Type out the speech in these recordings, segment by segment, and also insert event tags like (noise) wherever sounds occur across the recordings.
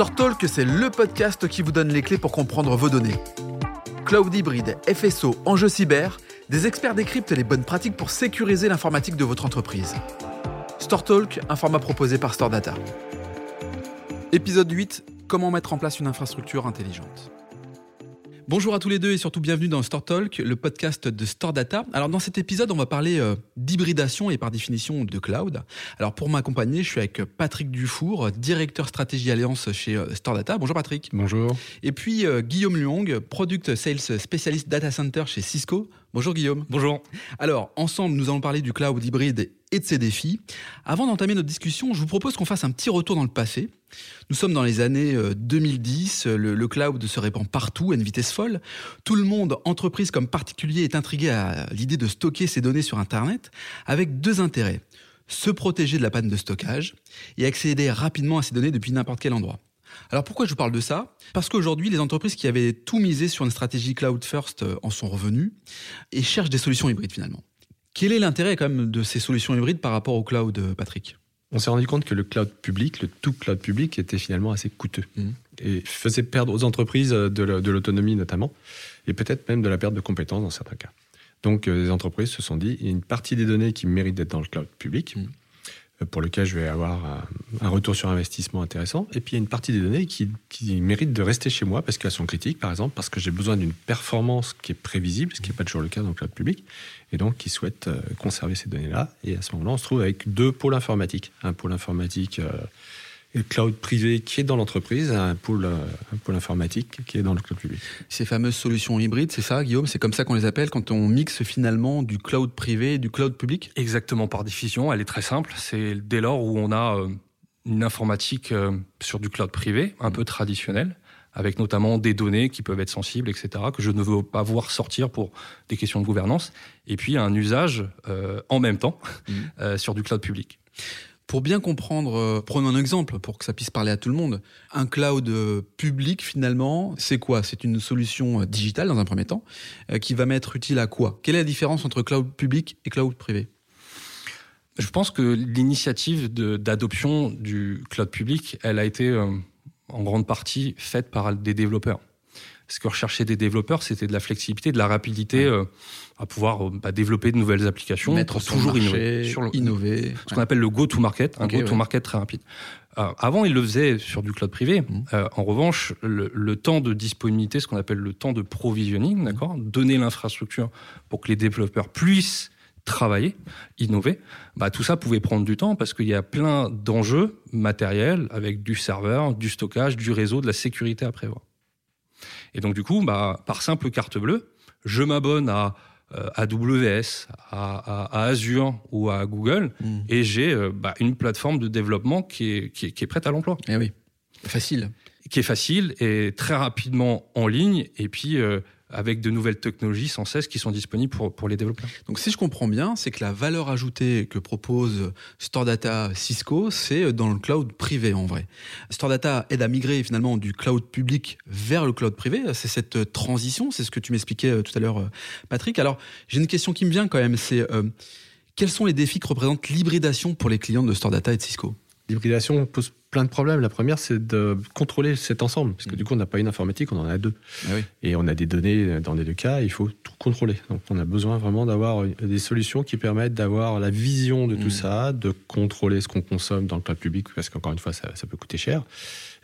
StoreTalk, c'est le podcast qui vous donne les clés pour comprendre vos données. Cloud hybride, FSO, enjeux cyber, des experts décryptent les bonnes pratiques pour sécuriser l'informatique de votre entreprise. StoreTalk, un format proposé par StoreData. Épisode 8, comment mettre en place une infrastructure intelligente. Bonjour à tous les deux et surtout bienvenue dans Store Talk, le podcast de Store Data. Alors dans cet épisode, on va parler euh, d'hybridation et par définition de cloud. Alors pour m'accompagner, je suis avec Patrick Dufour, directeur stratégie alliance chez euh, Store Data. Bonjour Patrick. Bonjour. Et puis euh, Guillaume Luong, product sales spécialiste data center chez Cisco. Bonjour Guillaume. Bonjour. Alors ensemble, nous allons parler du cloud hybride et de ses défis. Avant d'entamer notre discussion, je vous propose qu'on fasse un petit retour dans le passé. Nous sommes dans les années 2010, euh, le, le, cloud se répand partout à une vitesse folle. Tout le monde, entreprise comme particulier, est intrigué à l'idée de stocker ses données sur Internet avec deux intérêts. Se protéger de la panne de stockage et accéder rapidement à ces données depuis n'importe quel endroit. Alors pourquoi je vous parle de ça? Parce qu'aujourd'hui, les entreprises qui avaient tout misé sur une stratégie cloud first euh, en sont revenues et cherchent des solutions hybrides finalement. Quel est l'intérêt quand même de ces solutions hybrides par rapport au cloud, euh, Patrick? On s'est rendu compte que le cloud public, le tout cloud public, était finalement assez coûteux mmh. et faisait perdre aux entreprises de l'autonomie notamment, et peut-être même de la perte de compétences dans certains cas. Donc euh, les entreprises se sont dit, il y a une partie des données qui méritent d'être dans le cloud public, mmh. Pour lequel je vais avoir un retour sur investissement intéressant. Et puis il y a une partie des données qui, qui méritent de rester chez moi parce qu'elles sont critiques, par exemple, parce que j'ai besoin d'une performance qui est prévisible, ce qui n'est pas toujours le cas dans le cloud public, et donc qui souhaitent euh, conserver ces données-là. Et à ce moment-là, on se trouve avec deux pôles informatiques. Un pôle informatique euh, cloud privé qui est dans l'entreprise, un pôle, euh, un pôle informatique qui est dans le cloud public. Ces fameuses solutions hybrides, c'est ça, Guillaume? C'est comme ça qu'on les appelle quand on mixe finalement du cloud privé et du cloud public? Exactement, par définition, elle est très simple. C'est dès lors où on a euh, une informatique euh, sur du cloud privé, un peu traditionnel, avec notamment des données qui peuvent être sensibles, etc., que je ne veux pas voir sortir pour des questions de gouvernance, et puis un usage en même temps mmh. (laughs) sur du cloud public. Pour bien comprendre, euh, prenons un exemple pour que ça puisse parler à tout le monde. Un cloud euh, public, finalement, c'est quoi? C'est une solution euh, digitale dans un premier temps qui va m'être utile à quoi? Quelle est la différence entre cloud public et cloud privé? Je pense que l'initiative d'adoption du cloud public, elle a été en grande partie faite par des développeurs. Ce que recherchaient des développeurs, c'était de la flexibilité, de la rapidité euh, à pouvoir euh, bah, développer de nouvelles applications, Mettre toujours innover, sur le, innover. Ce qu'on appelle le go-to-market, un go-to-market très rapide. Euh, avant, ils le faisaient sur du cloud privé. Mmh. en revanche, le, temps de disponibilité, ce qu'on appelle le temps de provisioning, mmh. d'accord, donner l'infrastructure pour que les développeurs puissent travailler, innover, bah, tout ça pouvait prendre du temps parce qu'il y a plein d'enjeux matériels avec du serveur, du stockage, du réseau, de la sécurité à prévoir. Et donc du coup, bah, par simple carte bleue, je m'abonne à euh, AWS, à, à, Azure ou à Google, hmm. et j'ai euh, bah, une plateforme de développement qui est, qui est, qui est prête à l'emploi. Eh oui, facile. Qui est facile et très rapidement en ligne, et puis euh, avec de nouvelles technologies sans cesse qui sont disponibles pour, pour les développeurs. Donc si je comprends bien, c'est que la valeur ajoutée que propose Store Data Cisco, c'est dans le cloud privé en vrai. Store Data aide à migrer finalement du cloud public vers le cloud privé. C'est cette transition, c'est ce que tu m'expliquais euh, tout à l'heure, euh, Patrick. Alors j'ai une question qui me vient quand même, c'est euh, quels sont les défis que représente l'hybridation pour les clients de Store Data et de Cisco? L'hybridation pose plein de problèmes. La première, c'est de contrôler cet ensemble, parce que du coup, on n'a pas une informatique, on en a deux. Ah Et on a des données dans les deux cas, il faut tout contrôler. Donc, on a besoin vraiment d'avoir des solutions qui permettent d'avoir la vision de tout mm. ça, de contrôler ce qu'on consomme dans le cloud public, parce qu'encore une fois, ça, ça peut coûter cher,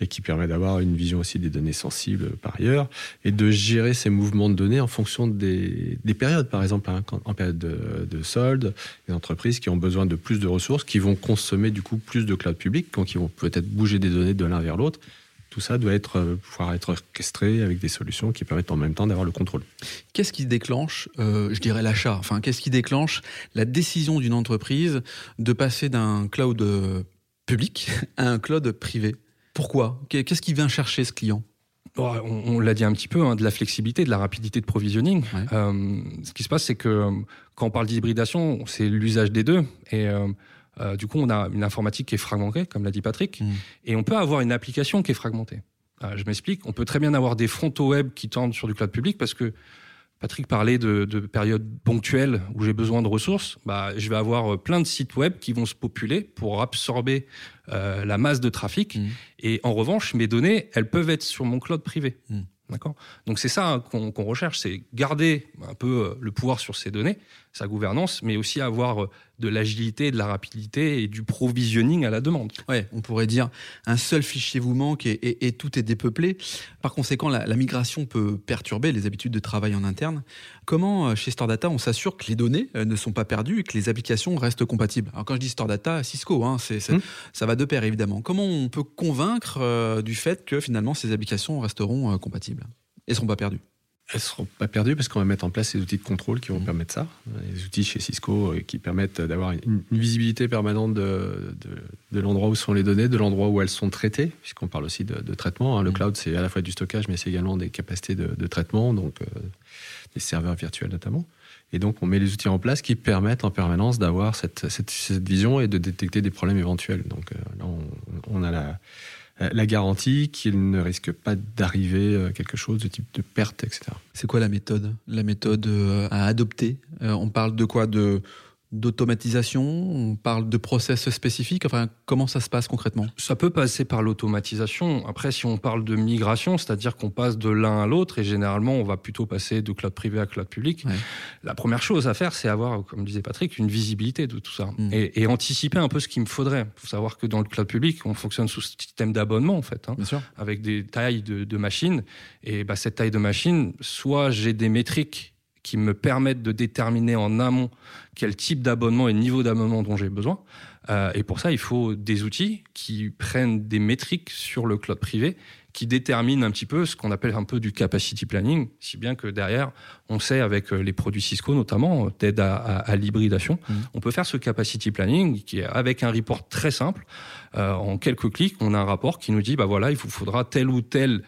et qui permet d'avoir une vision aussi des données sensibles par ailleurs, et de gérer ces mouvements de données en fonction des, des périodes. Par exemple, hein, en période de, de solde, les entreprises qui ont besoin de plus de ressources, qui vont consommer du coup plus de cloud public, donc qui vont peut-être bouger des données de l'un vers l'autre. Tout ça doit être, euh, pouvoir être orchestré avec des solutions qui permettent en même temps d'avoir le contrôle. Qu'est-ce qui déclenche, euh, je dirais, l'achat Enfin, qu'est-ce qui déclenche la décision d'une entreprise de passer d'un cloud euh, public (laughs) à un cloud privé? Pourquoi? Qu'est-ce qui vient chercher ce client? On, l'a dit un petit peu, hein, de la flexibilité, de la rapidité de provisioning. ce qui se passe, c'est que quand on parle d'hybridation, c'est l'usage des deux. Et euh, du coup, on a une informatique qui est fragmentée, comme l'a dit Patrick, mm. et on peut avoir une application qui est fragmentée. Euh, je m'explique. On peut très bien avoir des frontaux web qui tendent sur du cloud public parce que Patrick parlait de, périodes ponctuelles où j'ai besoin de ressources. Bah, je vais avoir euh, plein de sites web qui vont se populer pour absorber euh, la masse de trafic. Mmh. Et en revanche, mes données, elles peuvent être sur mon cloud privé. Mmh. D'accord? Donc c'est ça qu'on recherche, c'est garder un peu euh, le pouvoir sur ces données, sa gouvernance, mais aussi avoir euh, de l'agilité, de la rapidité et du provisioning à la demande. Ouais, on pourrait dire un seul fichier vous manque et, tout est dépeuplé. Par conséquent, la, migration peut perturber les habitudes de travail en interne. Comment, euh, chez Stordata, on s'assure que les données ne sont pas perdues et que les applications restent compatibles? Alors quand je dis Stordata, Cisco, hein, mmh. ça va de pair évidemment. Comment on peut convaincre du fait que finalement ces applications resteront compatibles et ne seront pas perdues? Elles ne seront pas perdues parce qu'on va mettre en place ces outils de contrôle qui vont mmh. permettre ça. Les outils chez Cisco euh, qui permettent d'avoir une, visibilité permanente de, de, l'endroit où sont les données, de l'endroit où elles sont traitées, puisqu'on parle aussi de, traitement. Hein. Le mmh. cloud, c'est à la fois du stockage, mais c'est également des capacités de, traitement, donc euh, des serveurs virtuels notamment. Et donc, on met les outils en place qui permettent en permanence d'avoir cette, cette, vision et de détecter des problèmes éventuels. Donc euh, là, on, on a la la garantie qu'il ne risque pas d'arriver euh, quelque chose de type de perte, etc. C'est quoi la méthode? La méthode euh, à adopter? On parle de quoi? De d'automatisation On parle de process spécifiques Enfin, comment ça se passe concrètement? Ça peut passer par l'automatisation. Après, si on parle de migration, c'est-à-dire qu'on passe de l'un à l'autre, et généralement, on va plutôt passer de cloud privé à cloud public. La première chose à faire, c'est avoir, comme disait Patrick, une visibilité de tout ça mm. et, anticiper un peu ce qu'il me faudrait. Il faut savoir que dans le cloud public, on fonctionne sous système d'abonnement, en fait, hein, avec des tailles de, machines. Et bah, cette taille de machine, soit j'ai des métriques qui me permettent de déterminer en amont quel type d'abonnement et niveau d'abonnement dont j'ai besoin. Euh, et pour ça, il faut des outils qui prennent des métriques sur le cloud privé, qui déterminent un petit peu ce qu'on appelle un peu du capacity planning, si bien que derrière, on sait avec euh, les produits Cisco notamment, d'aide à, l'hybridation, mmh. on peut faire ce capacity planning qui est avec un report très simple. Euh, en quelques clics, on a un rapport qui nous dit, bah voilà, il vous faudra tel ou tel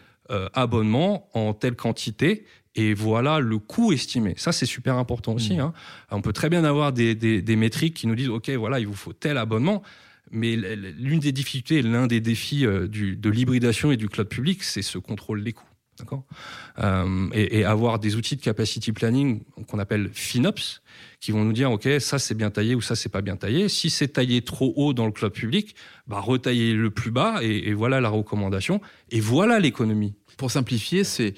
abonnement en telle quantité et voilà le coût estimé. Ça, c'est super important aussi. Mmh. Hein. On peut très bien avoir des, des, métriques qui nous disent, OK, voilà, il vous faut tel abonnement. Mais l'une des difficultés, l'un des défis euh, du, de l'hybridation et du cloud public, c'est ce contrôle des coûts. D'accord? Euh, et, avoir des outils de capacity planning qu'on appelle FinOps, qui vont nous dire, OK, ça c'est bien taillé ou ça c'est pas bien taillé. Si c'est taillé trop haut dans le cloud public, bah, retailler le plus bas et, et voilà la recommandation. Et voilà l'économie. Pour simplifier, c'est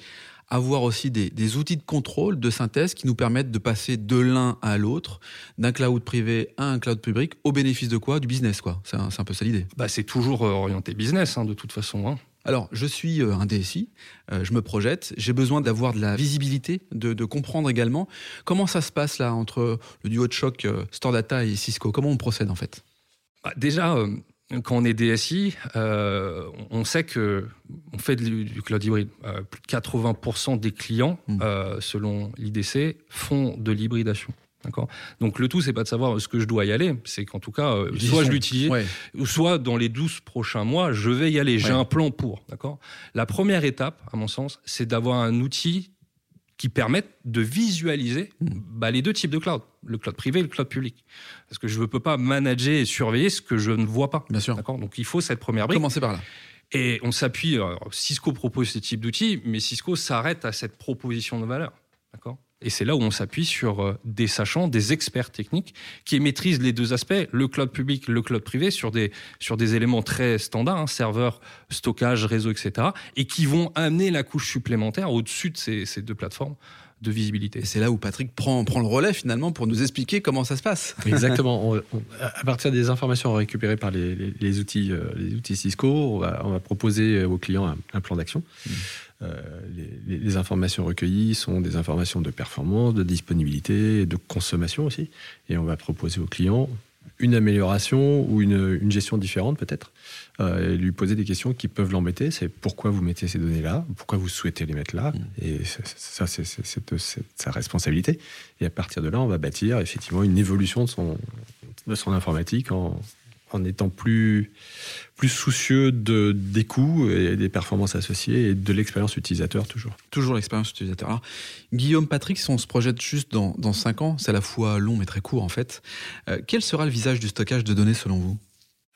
avoir aussi des, outils de contrôle, de synthèse qui nous permettent de passer de l'un à l'autre, d'un cloud privé à un cloud public, au bénéfice de quoi? Du business, quoi. C'est un, peu ça l'idée. Bah, c'est toujours euh, orienté business, hein, de toute façon. Hein. Alors, je suis euh, un DSI, euh, je me projette, j'ai besoin d'avoir de la visibilité, de, comprendre également comment ça se passe là entre le duo de choc Store Data et Cisco? Comment on procède en fait? Bah, Déjà, quand on est DSI, euh, on sait que on fait du, cloud hybride. Euh, plus de 80% des clients, hmm. euh, selon l'IDC, font de l'hybridation. D'accord? Donc le tout, c'est pas de savoir ce que je dois y aller, c'est qu'en tout cas, soit je l'utilise, ou soit dans les 12 prochains mois, je vais y aller. J'ai un plan pour. D'accord? La première étape, à mon sens, c'est d'avoir un outil qui permettent de visualiser hmm. bah, les deux types de cloud, le cloud privé et le cloud public. Parce que je ne peux pas manager et surveiller ce que je ne vois pas. Bien sûr. Donc il faut cette première brique. Commencer par là. Et on s'appuie, Cisco propose ce type d'outils, mais Cisco s'arrête à cette proposition de valeur. D'accord? Et c'est là où on s'appuie sur euh, des sachants, des experts techniques qui maîtrisent les deux aspects, le cloud public, le cloud privé, sur des, sur des éléments très standards, hein, serveur, stockage, réseau, etc., et qui vont amener la couche supplémentaire au-dessus de ces, ces deux plateformes de visibilité. C'est là où Patrick prend, prend le relais finalement pour nous expliquer comment ça se passe. (laughs) Exactement. à partir des informations récupérées par les, les, outils, euh, les outils Cisco, on va, on va proposer aux clients un, plan d'action. Mmh. Euh, les, informations recueillies sont des informations de performance, de disponibilité, de consommation aussi. Et on va proposer au client une amélioration ou une, gestion différente peut-être, euh, et lui poser des questions qui peuvent l'embêter. C'est pourquoi vous mettez ces données-là, pourquoi vous souhaitez les mettre là, mm. et ça c'est sa responsabilité. Et à partir de là, on va bâtir effectivement une évolution de son, de son informatique en, en étant plus, plus soucieux de, des coûts et des performances associées et de l'expérience utilisateur toujours. Toujours l'expérience utilisateur. Alors, Guillaume, Patrick, si on se projette juste dans, dans 5 ans, c'est à la fois long mais très court en fait, euh, quel sera le visage du stockage de données selon vous?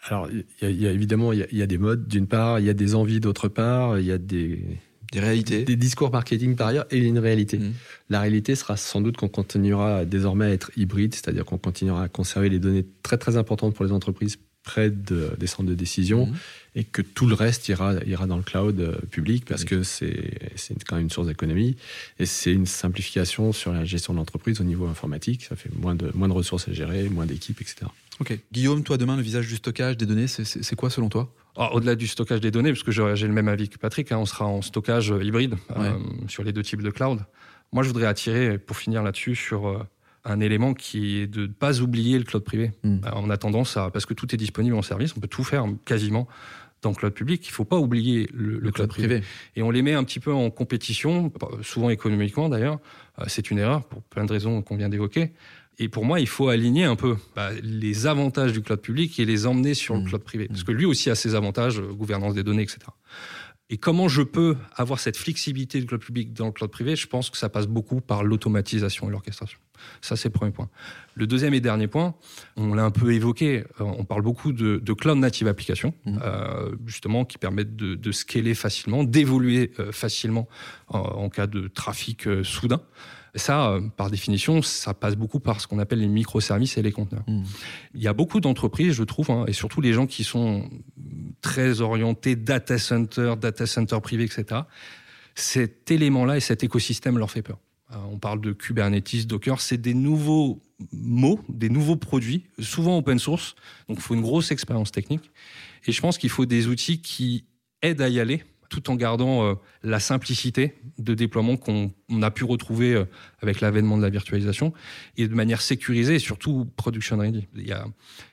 Alors, il y, a évidemment il y, a des modes d'une part, il y a des envies d'autre part, il y a des, Des réalités. Des discours marketing par ailleurs et une réalité. Mmh. La réalité sera sans doute qu'on continuera désormais à être hybride, c'est-à-dire qu'on continuera à conserver les données très très importantes pour les entreprises près de, des centres de décision mmh. et que tout le reste ira, ira dans le cloud euh, public parce que c'est quand même une source d'économie et c'est une simplification sur la gestion de l'entreprise au niveau informatique. Ça fait moins de, moins de ressources à gérer, moins d'équipes, etc. Ok. Guillaume, toi, demain, le visage du stockage des données, c'est quoi selon toi? Ah, Au-delà du stockage des données, parce que j'ai le même avis que Patrick, hein, on sera en stockage hybride euh, sur les deux types de cloud. Moi, je voudrais attirer, pour finir là-dessus, sur euh, un élément qui est de ne pas oublier le cloud privé. Hmm. Euh, on a tendance à, parce que tout est disponible en service, on peut tout faire quasiment dans le cloud public. Il ne faut pas oublier le, cloud, privé. Et on les met un petit peu en compétition, souvent économiquement d'ailleurs. C'est une erreur pour plein de raisons qu'on vient d'évoquer. Et pour moi, il faut aligner un peu bah, les avantages du cloud public et les emmener sur le mmh. cloud privé. Parce que lui aussi a ses avantages, euh, gouvernance des données, etc. Et comment je peux avoir cette flexibilité du cloud public dans le cloud privé? Je pense que ça passe beaucoup par l'automatisation et l'orchestration. Ça, c'est le premier point. Le deuxième et dernier point, on l'a un peu évoqué, euh, on parle beaucoup de, cloud native application, mmh. euh, justement, qui permettent de, scaler facilement, d'évoluer facilement en, cas de trafic soudain ça, euh, par définition, ça passe beaucoup par ce qu'on appelle les microservices et les conteneurs. Hmm. Il y a beaucoup d'entreprises, je trouve, hein, et surtout les gens qui sont très orientés data center, data center privé, etc. Cet élément-là et cet écosystème leur fait peur. Euh, on parle de Kubernetes, Docker, c'est des nouveaux mots, des nouveaux produits, souvent open source. Donc, il faut une grosse expérience technique. Et je pense qu'il faut des outils qui aident à y aller tout en gardant euh, la simplicité de déploiement qu'on a pu retrouver euh, avec l'avènement de la virtualisation et de manière sécurisée et surtout production ready. Il y a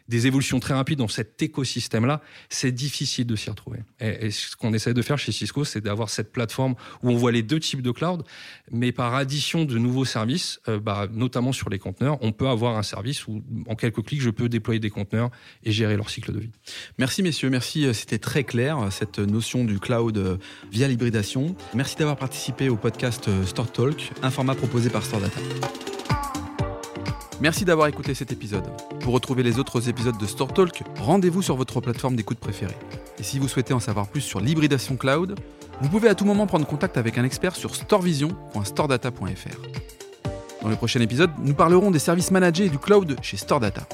des évolutions très rapides dans cet écosystème-là, c'est difficile de s'y retrouver. Et, ce qu'on essaie de faire chez Cisco, c'est d'avoir cette plateforme où on voit les deux types de cloud, mais par addition de nouveaux services, euh, bah, notamment sur les conteneurs, on peut avoir un service où, en quelques clics, je peux déployer des conteneurs et gérer leur cycle de vie. Merci messieurs, merci. Euh, c'était très clair, cette notion du cloud euh, via l'hybridation. Merci d'avoir participé au podcast Store Talk, un format proposé par Store Data. Merci d'avoir écouté cet épisode. Pour retrouver les autres épisodes de Store Talk, rendez-vous sur votre plateforme d'écoute préférée. Et si vous souhaitez en savoir plus sur l'hybridation cloud, vous pouvez à tout moment prendre contact avec un expert sur storevision.storedata.fr. Dans le prochain épisode, nous parlerons des services managés et du cloud chez Storedata.